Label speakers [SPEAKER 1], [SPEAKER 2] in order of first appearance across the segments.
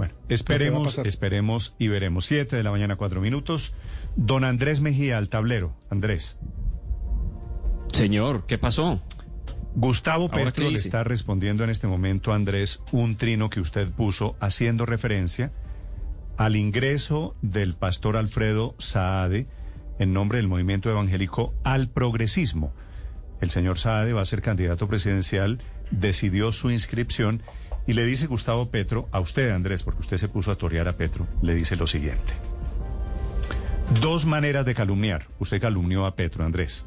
[SPEAKER 1] Bueno, esperemos, esperemos y veremos. Siete de la mañana, cuatro minutos. Don Andrés Mejía al tablero. Andrés.
[SPEAKER 2] Señor, ¿qué pasó?
[SPEAKER 1] Gustavo Petro le está respondiendo en este momento, Andrés, un trino que usted puso haciendo referencia al ingreso del pastor Alfredo Saade en nombre del movimiento evangélico al progresismo. El señor Saade va a ser candidato presidencial, decidió su inscripción y le dice Gustavo Petro, a usted Andrés, porque usted se puso a torear a Petro, le dice lo siguiente. Dos maneras de calumniar. Usted calumnió a Petro, Andrés.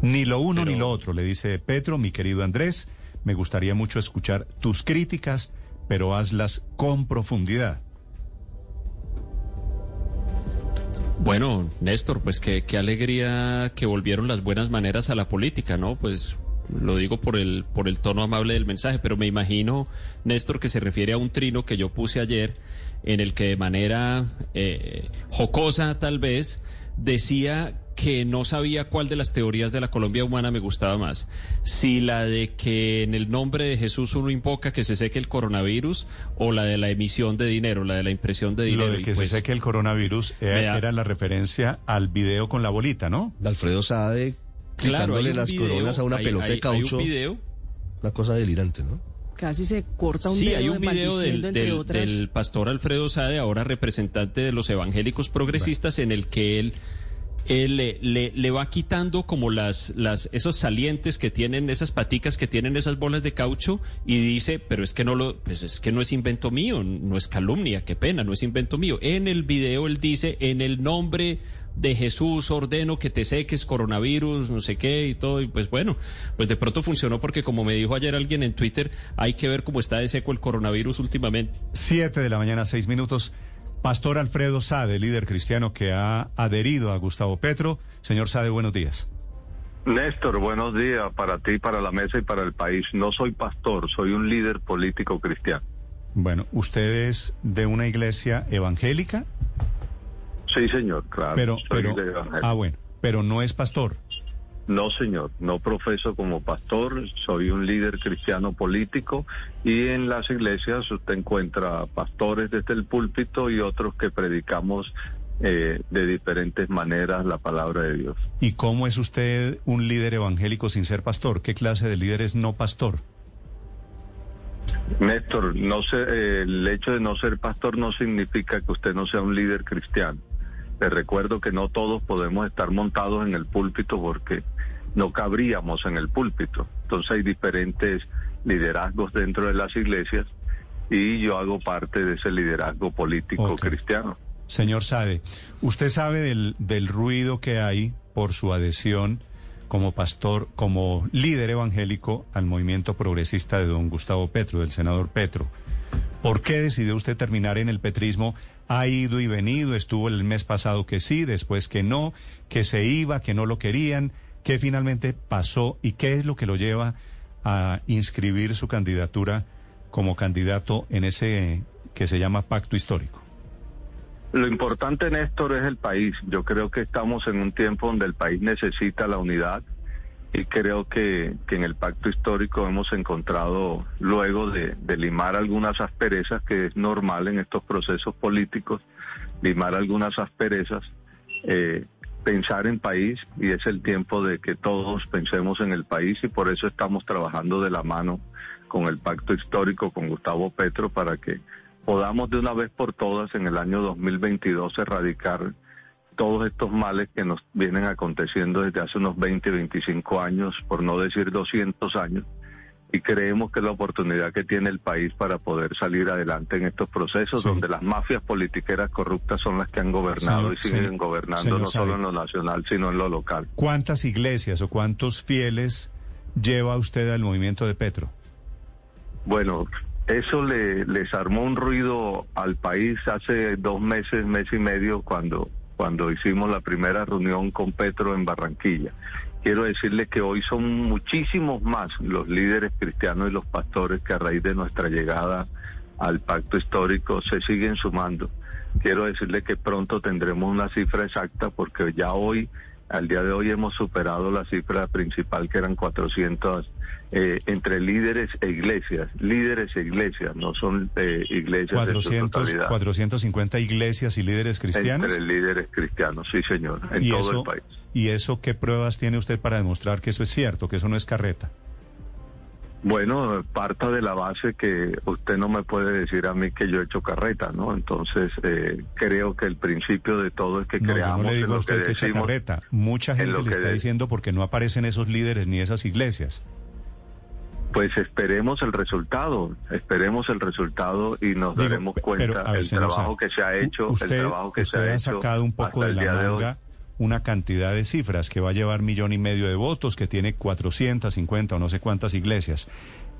[SPEAKER 1] Ni lo uno ni lo otro, le dice Petro, mi querido Andrés. Me gustaría mucho escuchar tus críticas, pero hazlas con profundidad.
[SPEAKER 2] Bueno, Néstor, pues qué, qué alegría que volvieron las buenas maneras a la política, ¿no? Pues lo digo por el, por el tono amable del mensaje, pero me imagino, Néstor, que se refiere a un trino que yo puse ayer, en el que de manera eh, jocosa tal vez decía que no sabía cuál de las teorías de la Colombia humana me gustaba más. Si la de que en el nombre de Jesús uno invoca que se seque el coronavirus o la de la emisión de dinero, la de la impresión de dinero.
[SPEAKER 1] Lo de que se pues seque el coronavirus era, era, la referencia al video con la bolita, ¿no?
[SPEAKER 3] De Alfredo Sade
[SPEAKER 2] claro,
[SPEAKER 3] las coronas a una pelota de caucho.
[SPEAKER 2] Hay un video.
[SPEAKER 3] Una cosa delirante, ¿no?
[SPEAKER 4] Casi se corta un
[SPEAKER 2] sí, hay un video del, del, pastor Alfredo Sade, ahora representante de los evangélicos progresistas, en el que él él le, le, va quitando como las, las, esos salientes que tienen, esas paticas que tienen esas bolas de caucho y dice, pero es que no lo, pues es que no es invento mío, no es calumnia, qué pena, no es invento mío. En el video él dice, en el nombre de Jesús ordeno que te seques coronavirus, no sé qué y todo. Y pues bueno, pues de pronto funcionó porque como me dijo ayer alguien en Twitter, hay que ver cómo está de seco el coronavirus últimamente.
[SPEAKER 1] Siete de la mañana, seis minutos. Pastor Alfredo Sade, líder cristiano que ha adherido a Gustavo Petro. Señor Sade, buenos días.
[SPEAKER 5] Néstor, buenos días para ti, para la mesa y para el país. No soy pastor, soy un líder político cristiano.
[SPEAKER 1] Bueno, ¿usted es de una iglesia evangélica?
[SPEAKER 5] Sí, señor, claro.
[SPEAKER 1] Pero, pero, ah, bueno, pero no es pastor.
[SPEAKER 5] No, señor, no profeso como pastor, soy un líder cristiano político y en las iglesias usted encuentra pastores desde el púlpito y otros que predicamos eh, de diferentes maneras la palabra de Dios.
[SPEAKER 1] ¿Y cómo es usted un líder evangélico sin ser pastor? ¿Qué clase de líder es no pastor?
[SPEAKER 5] Néstor, no sé, eh, el hecho de no ser pastor no significa que usted no sea un líder cristiano. Les recuerdo que no todos podemos estar montados en el púlpito porque no cabríamos en el púlpito. Entonces hay diferentes liderazgos dentro de las iglesias y yo hago parte de ese liderazgo político cristiano.
[SPEAKER 1] Señor Sade, usted sabe del, del ruido que hay por su adhesión como pastor, como líder evangélico al movimiento progresista de don Gustavo Petro, del senador Petro. ¿Por qué decidió usted terminar en el petrismo? Ha ido y venido, estuvo el mes pasado que sí, después que no, que se iba, que no lo querían. ¿Qué finalmente pasó y qué es lo que lo lleva a inscribir su candidatura como candidato en ese que se llama pacto histórico?
[SPEAKER 5] Lo importante, Néstor, es el país. Yo creo que estamos en un tiempo donde el país necesita la unidad, y creo que, que, en el pacto histórico hemos encontrado, luego de, limar algunas asperezas, que es normal en estos procesos políticos, limar algunas asperezas, eh, pensar en país y es el tiempo de que todos pensemos en el país y por eso estamos trabajando de la mano con el pacto histórico, con Gustavo Petro, para que podamos de una vez por todas en el año 2022 erradicar todos estos males que nos vienen aconteciendo desde hace unos 20, 25 años, por no decir 200 años, y creemos que es la oportunidad que tiene el país para poder salir adelante en estos procesos donde las mafias politiqueras corruptas son las que han gobernado y siguen gobernando no solo en lo nacional, sino en lo local.
[SPEAKER 1] ¿Cuántas iglesias o cuántos fieles lleva usted al movimiento de Petro?
[SPEAKER 5] Bueno, Eso le, les armó un ruido al país hace dos meses, mes y medio, cuando, cuando hicimos la primera reunión con Petro en Barranquilla. Quiero decirle que hoy son muchísimos más los líderes cristianos y los pastores que a raíz de nuestra llegada al pacto histórico se siguen sumando. Quiero decirle que pronto tendremos una cifra exacta porque ya hoy al día de hoy hemos superado la cifra principal que eran 400 eh, entre líderes e iglesias, líderes e iglesias, no son eh, iglesias
[SPEAKER 1] 400, 450 iglesias y líderes cristianos.
[SPEAKER 5] Entre líderes cristianos, sí señor, en todo el país.
[SPEAKER 1] ¿Y eso qué pruebas tiene usted para demostrar que eso es cierto, que eso no es carreta?
[SPEAKER 5] Bueno, parta de la base que usted no me puede decir a mí que yo he hecho carreta, ¿no? Entonces, eh, creo que el principio de todo es que creamos
[SPEAKER 1] no le digo
[SPEAKER 5] a
[SPEAKER 1] usted
[SPEAKER 5] que,
[SPEAKER 1] echa carreta. Mucha gente le está diciendo porque no aparecen esos líderes ni esas iglesias.
[SPEAKER 5] Pues esperemos el resultado, esperemos el resultado y nos daremos cuenta del trabajo que se ha hecho,
[SPEAKER 1] usted,
[SPEAKER 5] el trabajo que se ha,
[SPEAKER 1] sacado un poco de la manga una cantidad de cifras que va a llevar millón y medio de votos, que tiene 450 o no sé cuántas iglesias.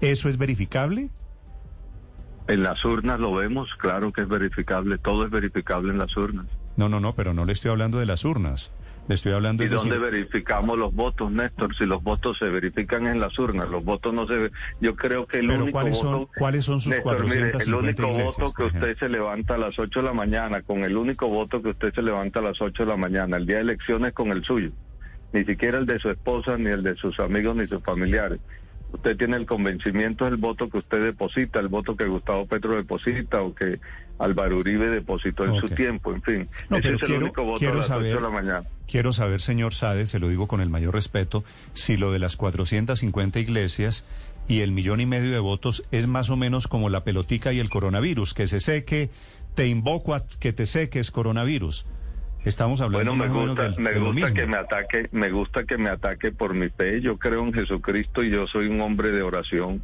[SPEAKER 1] ¿Eso es verificable?
[SPEAKER 5] En las urnas lo vemos, claro que es verificable, todo es verificable en las urnas.
[SPEAKER 1] No, no, no, pero no le estoy hablando de las urnas. Le estoy hablando
[SPEAKER 5] ¿Y
[SPEAKER 1] de
[SPEAKER 5] dónde verificamos los votos, Néstor? Si los votos se verifican en las urnas, los votos no se... Yo creo que el único
[SPEAKER 1] ¿cuáles
[SPEAKER 5] voto...
[SPEAKER 1] Son, ¿Cuáles son sus Néstor, mire,
[SPEAKER 5] el único voto que usted se levanta a las 8 de la mañana, con el único voto que usted se levanta a las 8 de la mañana, el día de elecciones con el suyo. Ni siquiera el de su esposa, ni el de sus amigos, ni sus familiares usted tiene el convencimiento del voto que usted deposita, el voto que Gustavo Petro deposita o que Álvaro Uribe depositó en su tiempo, en fin. ese es el único voto a las saber, de la mañana.
[SPEAKER 1] Quiero saber, señor Sade, se lo digo con el mayor respeto, si lo de las 450 iglesias y el millón y medio de votos es más o menos como la pelotica y el coronavirus, que se seque, te invoco a que te seques coronavirus. Estamos hablando
[SPEAKER 5] bueno,
[SPEAKER 1] me
[SPEAKER 5] gusta, me gusta que me ataque, me gusta que me ataque por mi fe. Yo creo en Jesucristo y yo soy un hombre de oración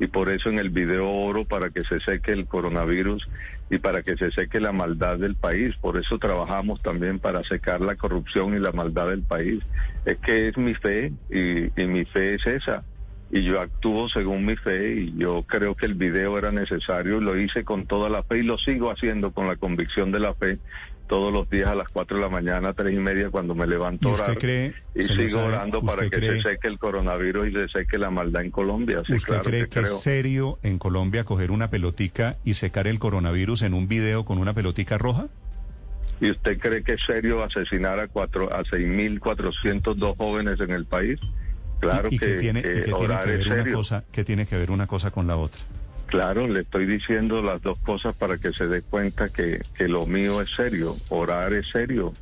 [SPEAKER 5] y por eso en el video oro para que se seque el coronavirus y para que se seque la maldad del país. Por eso trabajamos también para secar la corrupción y la maldad del país. Es que es mi fe y, y mi fe es esa y yo actúo según mi fe y yo creo que el video era necesario y lo hice con toda la fe y lo sigo haciendo con la convicción de la fe todos los días a las 4 de la mañana, tres y media, cuando me levanto a orar. y sigo orando para que se seque el coronavirus y se seque la maldad en Colombia.
[SPEAKER 1] ¿Usted cree que, es serio en Colombia coger una pelotica y secar el coronavirus en un video con una pelotica roja?
[SPEAKER 5] ¿Y usted cree que es serio asesinar a, cuatro, a 6.402 jóvenes en el país? Claro que,
[SPEAKER 1] tiene, que, ver Una cosa, que tiene que ver una cosa con la otra.
[SPEAKER 5] Claro, le estoy diciendo las dos cosas para que se dé cuenta que, que lo mío es serio, orar es serio,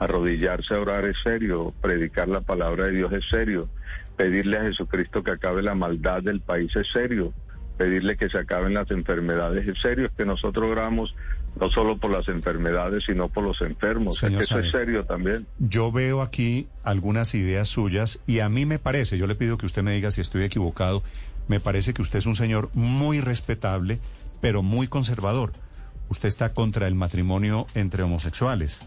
[SPEAKER 5] arrodillarse a orar es serio, predicar la palabra de Dios es serio, pedirle a Jesucristo que acabe la maldad del país es serio, pedirle que se acaben las enfermedades es serio, es que nosotros oramos no solo por las enfermedades, sino por los enfermos, es que eso es serio también.
[SPEAKER 1] Yo veo aquí algunas ideas suyas y a mí me parece, yo le pido que usted me diga si estoy equivocado, me parece que usted es un señor muy respetable, pero muy conservador. Usted está contra el matrimonio entre homosexuales.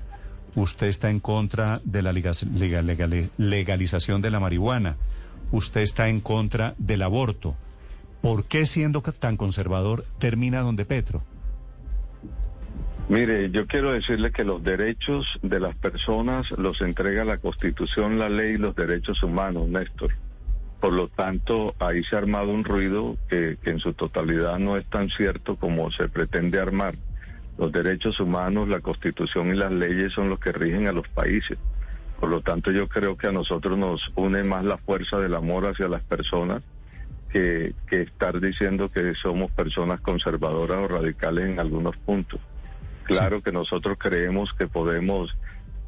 [SPEAKER 1] Usted está en contra de la legalización de la marihuana. Usted está en contra del aborto. ¿Por qué siendo tan conservador termina donde Petro?
[SPEAKER 5] Mire, yo quiero decirle que los derechos de las personas los entrega la Constitución, la ley y los derechos humanos, Néstor. Por lo tanto, ahí se ha armado un ruido que, en su totalidad no es tan cierto como se pretende armar. Los derechos humanos, la constitución y las leyes son los que rigen a los países. Por lo tanto, yo creo que a nosotros nos une más la fuerza del amor hacia las personas que, que estar diciendo que somos personas conservadoras o radicales en algunos puntos. Claro que nosotros creemos que podemos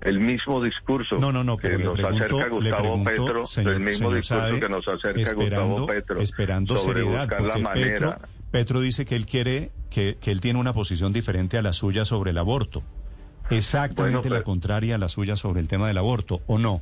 [SPEAKER 5] el mismo discurso
[SPEAKER 1] no, no, no,
[SPEAKER 5] que nos acerca Gustavo Petro, el mismo discurso que nos acerca Gustavo Petro
[SPEAKER 1] esperando
[SPEAKER 5] sobre
[SPEAKER 1] seriedad,
[SPEAKER 5] buscar la manera.
[SPEAKER 1] Petro, Petro, dice que él quiere que, que, él tiene una posición diferente a la suya sobre el aborto. Exactamente la contraria a la suya sobre el tema del aborto, ¿o no?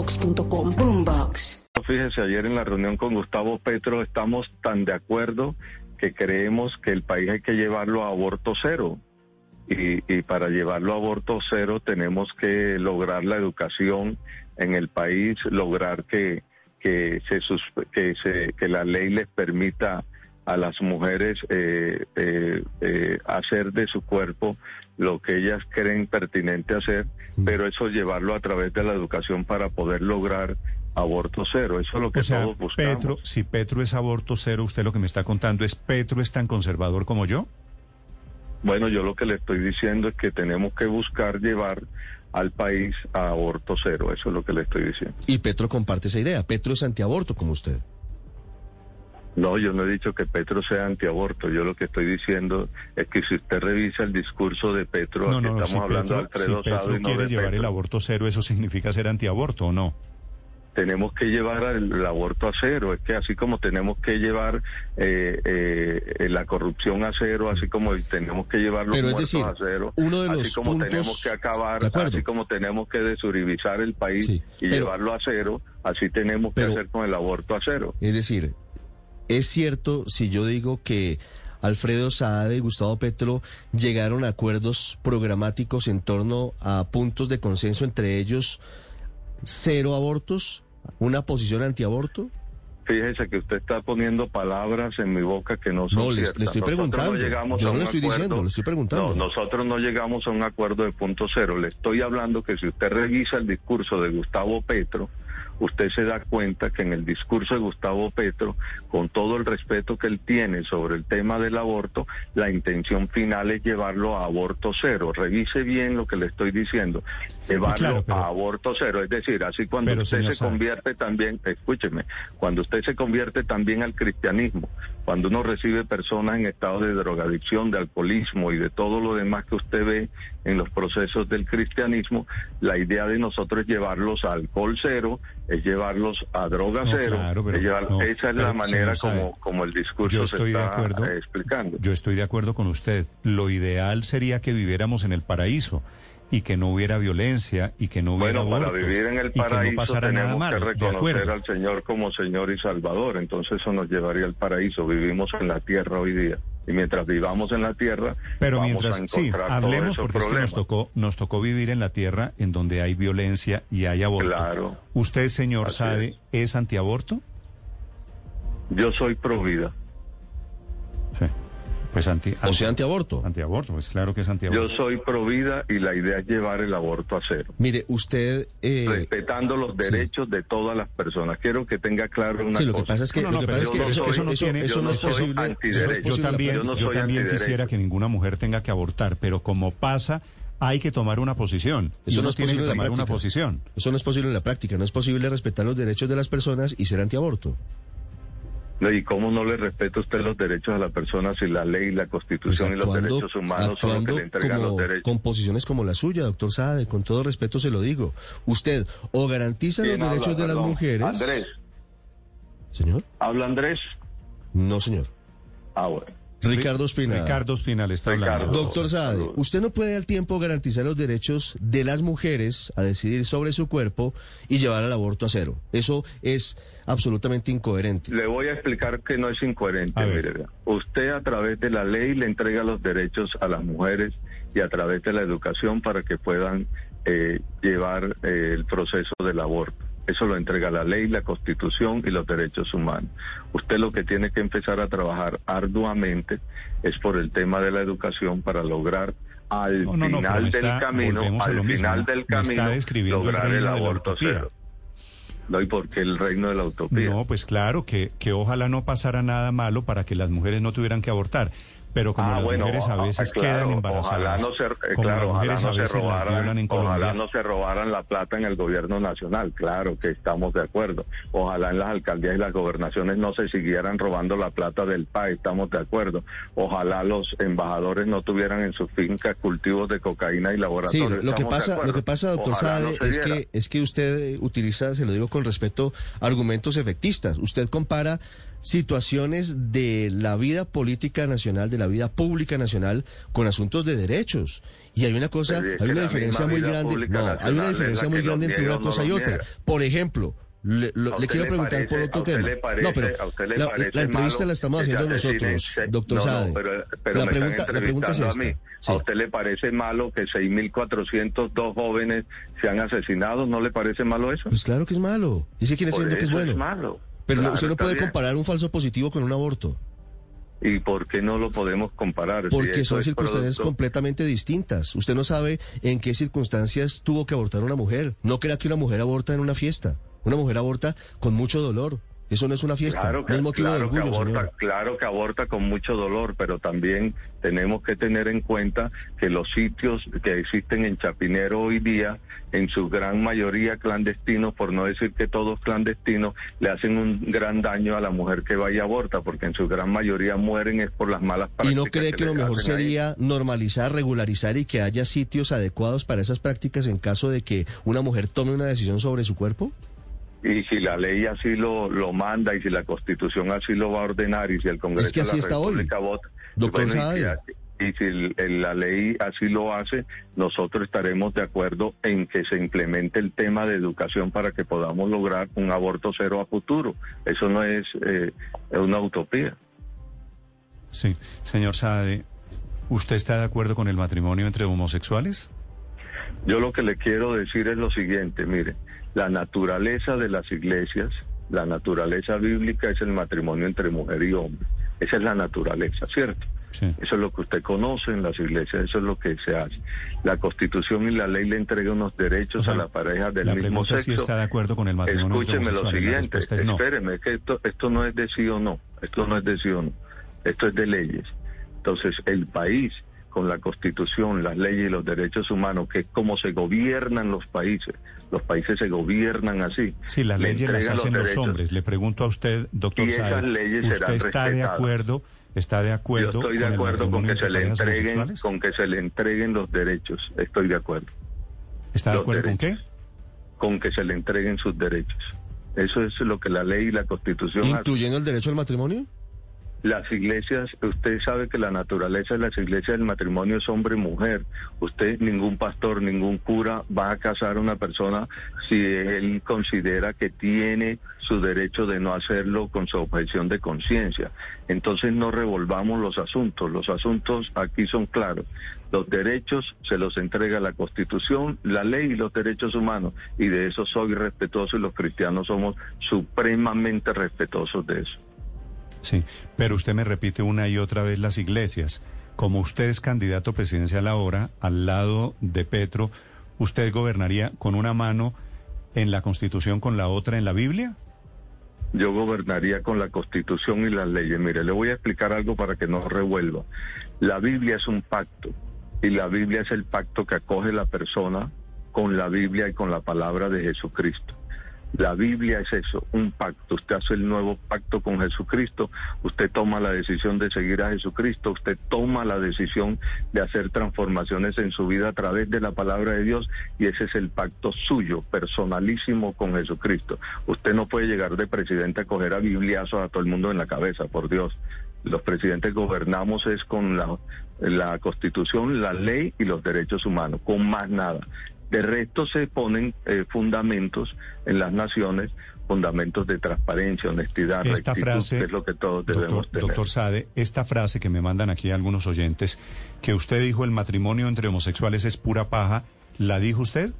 [SPEAKER 4] Boombox.
[SPEAKER 5] Fíjese, ayer en la reunión con Gustavo Petro estamos tan de acuerdo que creemos que el país hay que llevarlo a aborto cero. Y, para llevarlo a aborto cero tenemos que lograr la educación en el país, lograr que, que, se, que, se, que la ley les permita a las mujeres eh, eh, eh, hacer de su cuerpo lo que ellas creen pertinente hacer, mm. pero eso llevarlo a través de la educación para poder lograr aborto cero. Eso es lo que todos buscamos.
[SPEAKER 1] Petro, si Petro es aborto cero, usted lo que me está contando es Petro es tan conservador como yo.
[SPEAKER 5] Bueno, yo lo que le estoy diciendo es que tenemos que buscar llevar al país a aborto cero. Eso es lo que le estoy diciendo.
[SPEAKER 3] Y Petro comparte esa idea. Petro es antiaborto como usted.
[SPEAKER 5] No, yo no he dicho que Petro sea antiaborto. Yo lo que estoy diciendo es que si usted revisa el discurso de Petro,
[SPEAKER 1] no, no, estamos hablando de Alfredo si Petro quiere llevar el aborto cero, ¿eso significa ser antiaborto o no?
[SPEAKER 5] tenemos que llevar el, aborto a cero. Es que así como tenemos que llevar eh, eh, la corrupción a cero, así como tenemos que llevar los muertos a cero,
[SPEAKER 3] uno de los
[SPEAKER 5] así como tenemos que acabar, así como tenemos que desuribizar el país y llevarlo a cero, así tenemos que hacer con el aborto a cero.
[SPEAKER 3] Es decir, es cierto si yo digo que Alfredo Saade y Gustavo Petro llegaron a acuerdos programáticos en torno a puntos de consenso, entre ellos cero abortos, una posición antiaborto.
[SPEAKER 5] Fíjese que usted está poniendo palabras en mi boca que no son
[SPEAKER 3] No, le, estoy preguntando. yo no le estoy diciendo, le estoy preguntando.
[SPEAKER 5] No, nosotros no llegamos a un acuerdo de punto cero. Le estoy hablando que si usted revisa el discurso de Gustavo Petro, usted se da cuenta que en el discurso de Gustavo Petro, con todo el respeto que él tiene sobre el tema del aborto, la intención final es llevarlo a aborto cero. Revise bien lo que le estoy diciendo, llevarlo a aborto cero. Es decir, así cuando usted se convierte también, escúcheme, cuando usted se convierte también al cristianismo, cuando uno recibe personas en estado de drogadicción, de alcoholismo y de todo lo demás que usted ve en los procesos del cristianismo, la idea de nosotros es llevarlos a alcohol cero, es llevarlos a droga cero. esa es la manera como, como el discurso se está explicando.
[SPEAKER 1] Yo estoy de acuerdo con usted. Lo ideal sería que viviéramos en el paraíso y que no hubiera violencia y que no hubiera
[SPEAKER 5] bueno para vivir en el paraíso tenemos que reconocer al Señor como Señor y Salvador entonces eso nos llevaría al paraíso vivimos en la tierra hoy día y mientras vivamos en la tierra
[SPEAKER 1] pero
[SPEAKER 5] vamos
[SPEAKER 1] mientras
[SPEAKER 5] a
[SPEAKER 1] sí hablemos porque es que nos tocó nos tocó vivir en la tierra en donde hay violencia y hay aborto.
[SPEAKER 5] Claro.
[SPEAKER 1] Usted señor Sade es. antiaborto
[SPEAKER 5] yo soy pro vida
[SPEAKER 1] pues anti,
[SPEAKER 3] o sea, antiaborto.
[SPEAKER 1] Antiaborto, pues claro que es antiaborto.
[SPEAKER 5] Yo soy pro vida y la idea es llevar el aborto a cero.
[SPEAKER 3] Mire, usted...
[SPEAKER 5] Eh, Respetando los derechos de todas las personas. Quiero que tenga claro una
[SPEAKER 3] sí,
[SPEAKER 5] lo
[SPEAKER 3] que pasa es que, lo que, pasa es que eso, no, tiene, eso no es posible.
[SPEAKER 1] Yo también, yo también quisiera que ninguna mujer tenga que abortar, pero como pasa hay que tomar una posición. Eso no es posible que tomar una posición.
[SPEAKER 3] Eso no es posible en la práctica. No es posible respetar los derechos de las personas y ser antiaborto.
[SPEAKER 5] ¿Y cómo no le respeta usted los derechos a la persona si la ley, la constitución pues y los derechos humanos son los que le entregan los derechos?
[SPEAKER 3] Con posiciones como la suya, doctor Sade, con todo respeto se lo digo. Usted o garantiza los derechos de las mujeres.
[SPEAKER 5] Andrés.
[SPEAKER 3] ¿Señor?
[SPEAKER 5] ¿Habla Andrés?
[SPEAKER 3] No, señor.
[SPEAKER 5] Ah, bueno.
[SPEAKER 3] Ricardo Espinal.
[SPEAKER 1] Ricardo Espinal está hablando.
[SPEAKER 3] Doctor Sade, usted no puede al tiempo garantizar los derechos de las mujeres a decidir sobre su cuerpo y llevar al aborto a cero. Eso es absolutamente incoherente.
[SPEAKER 5] Le voy a explicar que no es incoherente. Mire, usted a través de la ley le entrega los derechos a las mujeres y a través de la educación para que puedan eh, llevar eh, el proceso del aborto. Eso lo entrega la ley, la constitución y los derechos humanos. Usted lo que tiene que empezar a trabajar arduamente es por el tema de la educación para lograr al final del camino, al final del camino, lograr el, aborto cero. No, ¿y por qué el reino de la utopía?
[SPEAKER 1] No, pues claro, que, que ojalá no pasara nada malo para que las mujeres no tuvieran que abortar. Pero como
[SPEAKER 5] ah,
[SPEAKER 1] las mujeres a veces quedan embarazadas,
[SPEAKER 5] ojalá no se, eh, claro, ojalá no se robaran, ojalá no se robaran la plata en el gobierno nacional, claro que estamos de acuerdo. Ojalá en las alcaldías y las gobernaciones no se siguieran robando la plata del país, estamos de acuerdo. Ojalá los embajadores no tuvieran en sus fincas cultivos de cocaína y laboratorios.
[SPEAKER 3] Sí, lo que pasa, lo que pasa, doctor Sade, es que es que usted utiliza, se lo digo con respeto, argumentos efectistas. Usted compara situaciones de la vida política nacional, de la vida pública nacional, con asuntos de derechos. Y hay una cosa, hay una diferencia muy grande. No, hay una diferencia muy grande entre una cosa y otra. Por ejemplo, le, quiero preguntar por otro tema. no, pero la, entrevista la estamos haciendo nosotros, doctor Sade. la, pregunta, la pregunta es esta.
[SPEAKER 5] ¿A usted le parece malo que 6.402 jóvenes sean asesinados? ¿No le parece malo eso?
[SPEAKER 3] Pues claro que es malo. Dice quiere decir que es bueno.
[SPEAKER 5] Es malo.
[SPEAKER 3] Pero usted no puede comparar un falso positivo con un aborto.
[SPEAKER 5] ¿Y por qué no lo podemos comparar?
[SPEAKER 3] Porque son circunstancias completamente distintas. Usted no sabe en qué circunstancias tuvo que abortar una mujer. No crea que una mujer aborta en una fiesta. Una mujer aborta con mucho dolor. Eso no es una fiesta,
[SPEAKER 5] claro que, aborta, Claro que aborta con mucho dolor, pero también tenemos que tener en cuenta que los sitios que existen en Chapinero hoy día, en su gran mayoría clandestinos, por no decir que todos clandestinos, le hacen un gran daño a la mujer que vaya a aborta, porque en su gran mayoría mueren es por las malas prácticas.
[SPEAKER 3] ¿Y no cree que, lo mejor sería normalizar, regularizar y que haya sitios adecuados para esas prácticas en caso de que una mujer tome una decisión sobre su cuerpo?
[SPEAKER 5] Y si la ley así lo, lo manda y si la constitución así lo va a ordenar y si el Congreso
[SPEAKER 3] de la República
[SPEAKER 5] vota y, si, la ley así lo hace, nosotros estaremos de acuerdo en que se implemente el tema de educación para que podamos lograr un aborto cero a futuro. Eso no es, eh, una utopía.
[SPEAKER 1] Sí, señor Saade, ¿usted está de acuerdo con el matrimonio entre homosexuales?
[SPEAKER 5] Yo lo que le quiero decir es lo siguiente, mire, la naturaleza de las iglesias, la naturaleza bíblica es el matrimonio entre mujer y hombre. Esa es la naturaleza, ¿cierto? Eso es lo que usted conoce en las iglesias, eso es lo que se hace. La Constitución y la ley le entregan unos derechos a la pareja del mismo sexo.
[SPEAKER 1] Si está de acuerdo con el matrimonio
[SPEAKER 5] Escúcheme lo siguiente, espéreme, que esto, esto no es de sí o no, esto no es de sí o no, esto es de leyes. Entonces, el país con la Constitución, las leyes y los derechos humanos, que es como se gobiernan los países. Los países se gobiernan así.
[SPEAKER 1] Sí, las leyes las hacen los, hombres. Le pregunto a usted, doctor
[SPEAKER 5] y esas leyes
[SPEAKER 1] ¿usted está de acuerdo? ¿Está de acuerdo?
[SPEAKER 5] Yo estoy de acuerdo con que se le entreguen, con que se le entreguen los derechos. Estoy de acuerdo.
[SPEAKER 1] ¿Está de acuerdo con qué?
[SPEAKER 5] Con que se le entreguen sus derechos. Eso es lo que la ley y la Constitución.
[SPEAKER 3] ¿Incluyendo el derecho al matrimonio?
[SPEAKER 5] Las iglesias, usted sabe que la naturaleza de las iglesias del matrimonio es hombre y mujer. Usted, ningún pastor, ningún cura va a casar a una persona si él considera que tiene su derecho de no hacerlo con su objeción de conciencia. Entonces no revolvamos los asuntos. Los asuntos aquí son claros. Los derechos se los entrega la Constitución, la ley y los derechos humanos. Y de eso soy respetuoso y los cristianos somos supremamente respetuosos de eso.
[SPEAKER 1] Sí, pero usted me repite una y otra vez las iglesias. Como usted es candidato presidencial ahora, al lado de Petro, ¿usted gobernaría con una mano en la Constitución, con la otra en la Biblia?
[SPEAKER 5] Yo gobernaría con la Constitución y las leyes. Mire, le voy a explicar algo para que no revuelva. La Biblia es un pacto y la Biblia es el pacto que acoge la persona con la Biblia y con la palabra de Jesucristo. La Biblia es eso, un pacto. Usted hace el nuevo pacto con Jesucristo, usted toma la decisión de seguir a Jesucristo, usted toma la decisión de hacer transformaciones en su vida a través de la palabra de Dios y ese es el pacto suyo, personalísimo con Jesucristo. Usted no puede llegar de presidente a coger a bibliazos a todo el mundo en la cabeza, por Dios. Los presidentes gobernamos es con la, la constitución, la ley y los derechos humanos, con más nada. De resto se ponen eh, fundamentos en las naciones, fundamentos de transparencia, honestidad,
[SPEAKER 1] esta frase,
[SPEAKER 5] que es lo que todos debemos tener.
[SPEAKER 1] Doctor Sade, esta frase que me mandan aquí algunos oyentes, que usted dijo el matrimonio entre homosexuales es pura paja, ¿la dijo usted?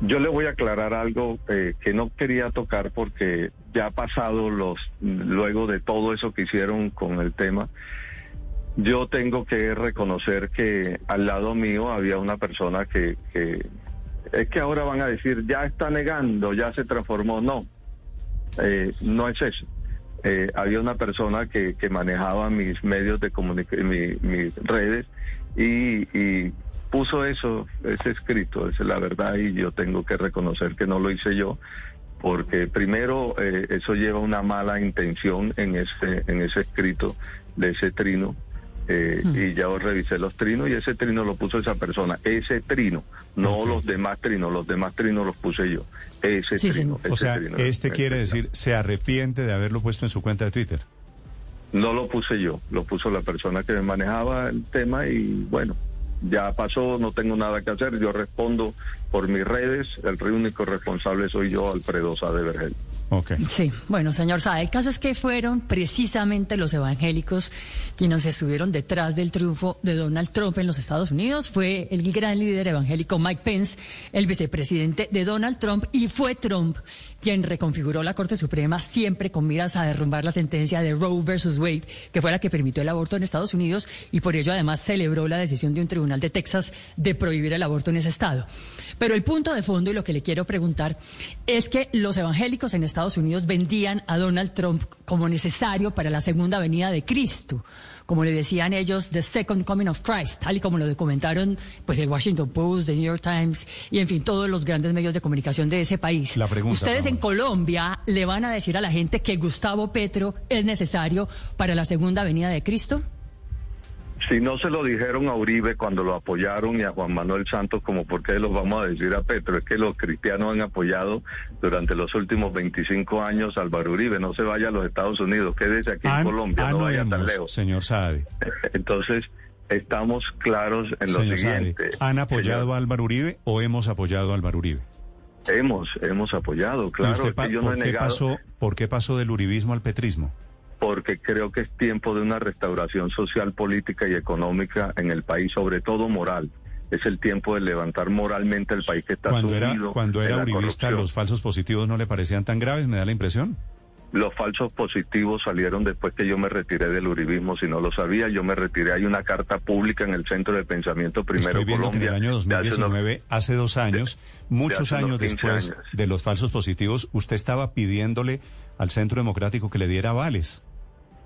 [SPEAKER 5] Yo le voy a aclarar algo eh, que no quería tocar porque ya ha pasado los luego de todo eso que hicieron con el tema. Yo tengo que reconocer que al lado mío había una persona que, es que ahora van a decir, ya está negando, ya se transformó. No, eh, no es eso. eh, había una persona que, que, manejaba mis medios de comunicación, mis redes, y, puso eso, ese escrito, esa es la verdad, y yo tengo que reconocer que no lo hice yo, porque primero eh, eso lleva una mala intención en ese, en ese escrito de ese trino. Eh, hmm. Y ya revisé los trinos y ese trino lo puso esa persona. Ese trino, no los demás trinos, los demás trinos los puse yo. Ese trino.
[SPEAKER 1] o sea,
[SPEAKER 5] trino,
[SPEAKER 1] este quiere decir, se arrepiente de haberlo puesto en su cuenta de Twitter.
[SPEAKER 5] No lo puse yo, lo puso la persona que me manejaba el tema y bueno, ya pasó, no tengo nada que hacer, yo respondo por mis redes, el único responsable soy yo, Alfredo Sade Vergel.
[SPEAKER 6] Sí, bueno, señor Sade, el caso es que fueron precisamente los evangélicos quienes estuvieron detrás del triunfo de Donald Trump en los Estados Unidos. Fue el gran líder evangélico Mike Pence, el vicepresidente de Donald Trump, y fue Trump quien reconfiguró la Corte Suprema siempre con miras a derrumbar la sentencia de Roe versus Wade, que fue la que permitió el aborto en Estados Unidos y por ello además celebró la decisión de un tribunal de Texas de prohibir el aborto en ese estado. Pero el punto de fondo y lo que le quiero preguntar es que los evangélicos en Estados Unidos vendían a Donald Trump como necesario para la segunda venida de Cristo como le decían ellos, The Second Coming of Christ, tal y como lo documentaron pues el Washington Post, The New York Times y en fin todos los grandes medios de comunicación de ese país. Ustedes en Colombia le van a decir a la gente que Gustavo Petro es necesario para la segunda venida de Cristo?
[SPEAKER 5] Si no se lo dijeron a Uribe cuando lo apoyaron y a Juan Manuel Santos, como por qué los vamos a decir a Petro, es que los cristianos han apoyado durante los últimos 25 años a Álvaro Uribe. No se vaya a los Estados Unidos, quédese aquí en Colombia, no vaya tan lejos.
[SPEAKER 1] Señor Saade.
[SPEAKER 5] Entonces, estamos claros en lo siguiente.
[SPEAKER 1] ¿Han apoyado a Álvaro Uribe o hemos apoyado a Álvaro Uribe?
[SPEAKER 5] Hemos, hemos apoyado, claro.
[SPEAKER 1] pasó, ¿Por qué pasó del uribismo al petrismo?
[SPEAKER 5] Porque creo que es tiempo de una restauración social, política y económica en el país, sobre todo moral. Es el tiempo de levantar moralmente el país que está
[SPEAKER 1] cuando era Cuando era uribista, ¿los falsos positivos no le parecían tan graves? ¿Me da la impresión?
[SPEAKER 5] Los falsos positivos salieron después que yo me retiré del uribismo, si no lo sabía, yo me retiré. Hay una carta pública en el Centro de Pensamiento Primero
[SPEAKER 1] Estoy
[SPEAKER 5] Colombia.
[SPEAKER 1] Que en el año 2019, hace, dos años, muchos años después de los falsos positivos, usted estaba pidiéndole al Centro Democrático que le diera avales.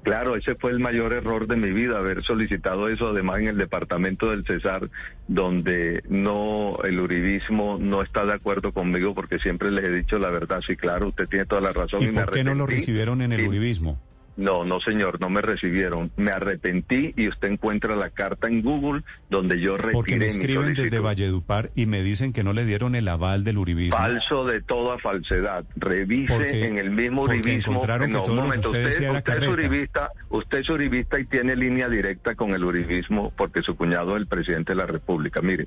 [SPEAKER 5] Claro, ese fue el mayor error de mi vida, haber solicitado eso, además en el departamento del Cesar, donde no, el uribismo no está de acuerdo conmigo, porque siempre les he dicho la verdad, sí, claro, usted tiene toda la razón.
[SPEAKER 1] ¿Y, y por qué no lo recibieron en el uribismo?
[SPEAKER 5] No, no señor, no me recibieron. Me arrepentí y usted encuentra la carta en Google donde yo retiré
[SPEAKER 1] Porque me escriben desde Valledupar y me dicen que no le dieron el aval del uribismo.
[SPEAKER 5] Falso de toda falsedad. Revise en el mismo uribismo.
[SPEAKER 1] no, un momento,
[SPEAKER 5] usted, usted es uribista, usted es uribista y tiene línea directa con el uribismo porque su cuñado es el presidente de la República. Mire,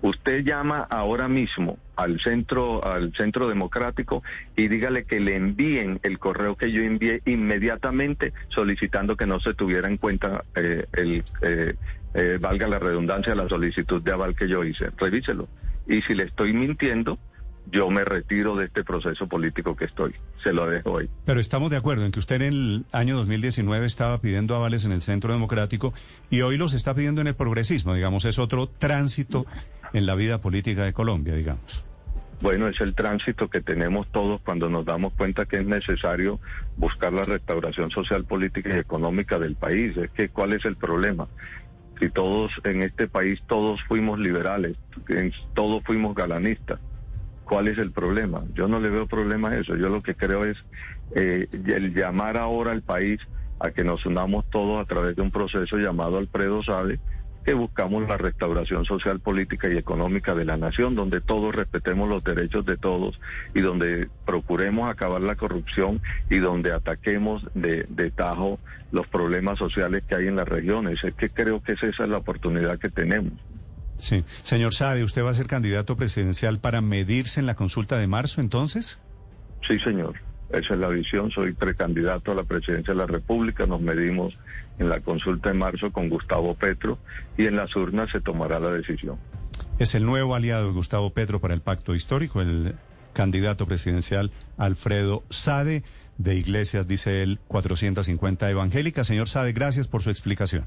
[SPEAKER 5] usted llama ahora mismo al centro al centro democrático y dígale que le envíen el correo que yo envié inmediatamente solicitando que no se tuviera en cuenta eh, el eh, eh, valga la redundancia la solicitud de aval que yo hice revíselo y si le estoy mintiendo yo me retiro de este proceso político que estoy. Se lo dejo hoy.
[SPEAKER 1] Pero estamos de acuerdo en que usted en el año 2019 estaba pidiendo avales en el Centro Democrático y hoy los está pidiendo en el progresismo, digamos, es otro tránsito en la vida política de Colombia, digamos.
[SPEAKER 5] Bueno, es el tránsito que tenemos todos cuando nos damos cuenta que es necesario buscar la restauración social, política y económica del país. Es que, ¿cuál es el problema? Si todos en este país, todos fuimos liberales, todos fuimos galanistas, ¿cuál es el problema? Yo no le veo problema a eso. Yo lo que creo es eh, el llamar ahora al país a que nos unamos todos a través de un proceso llamado Alfredo Sade, que buscamos la restauración social, política y económica de la nación, donde todos respetemos los derechos de todos y donde procuremos acabar la corrupción y donde ataquemos de, de tajo los problemas sociales que hay en las regiones. Es que creo que esa es la oportunidad que tenemos.
[SPEAKER 1] Sí. Señor Sade, ¿usted va a ser candidato presidencial para medirse en la consulta de marzo entonces?
[SPEAKER 5] Sí, señor. Esa es la visión. Soy precandidato a la presidencia de la República. Nos medimos en la consulta de marzo con Gustavo Petro y en las urnas se tomará la decisión.
[SPEAKER 1] Es el nuevo aliado de Gustavo Petro para el pacto histórico, el candidato presidencial Alfredo Sade de Iglesias, dice él, 450 evangélicas. Señor Sade, gracias por su explicación.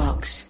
[SPEAKER 4] Box.